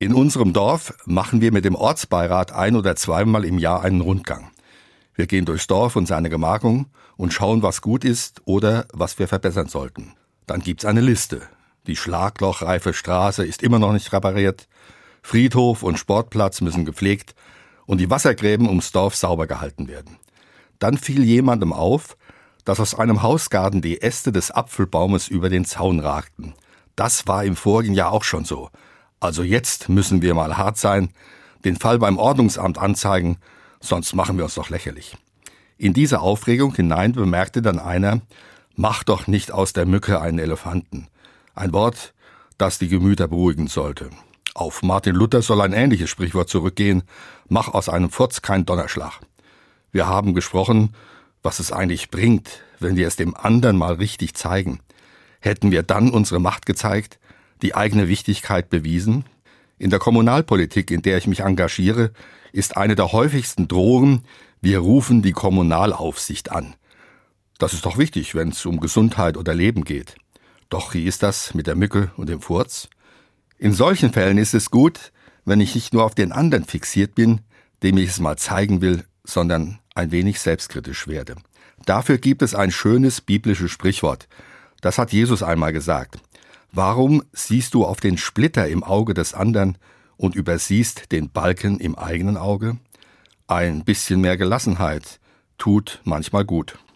In unserem Dorf machen wir mit dem Ortsbeirat ein oder zweimal im Jahr einen Rundgang. Wir gehen durchs Dorf und seine Gemarkung und schauen, was gut ist oder was wir verbessern sollten. Dann gibt's eine Liste. Die schlaglochreife Straße ist immer noch nicht repariert. Friedhof und Sportplatz müssen gepflegt und die Wassergräben ums Dorf sauber gehalten werden. Dann fiel jemandem auf, dass aus einem Hausgarten die Äste des Apfelbaumes über den Zaun ragten. Das war im vorigen Jahr auch schon so. Also jetzt müssen wir mal hart sein, den Fall beim Ordnungsamt anzeigen, sonst machen wir uns doch lächerlich. In diese Aufregung hinein bemerkte dann einer, mach doch nicht aus der Mücke einen Elefanten. Ein Wort, das die Gemüter beruhigen sollte. Auf Martin Luther soll ein ähnliches Sprichwort zurückgehen, mach aus einem Furz kein Donnerschlag. Wir haben gesprochen, was es eigentlich bringt, wenn wir es dem anderen mal richtig zeigen. Hätten wir dann unsere Macht gezeigt, die eigene Wichtigkeit bewiesen? In der Kommunalpolitik, in der ich mich engagiere, ist eine der häufigsten Drohungen, wir rufen die Kommunalaufsicht an. Das ist doch wichtig, wenn es um Gesundheit oder Leben geht. Doch wie ist das mit der Mücke und dem Furz? In solchen Fällen ist es gut, wenn ich nicht nur auf den anderen fixiert bin, dem ich es mal zeigen will, sondern ein wenig selbstkritisch werde. Dafür gibt es ein schönes biblisches Sprichwort. Das hat Jesus einmal gesagt. Warum siehst du auf den Splitter im Auge des anderen und übersiehst den Balken im eigenen Auge? Ein bisschen mehr Gelassenheit tut manchmal gut.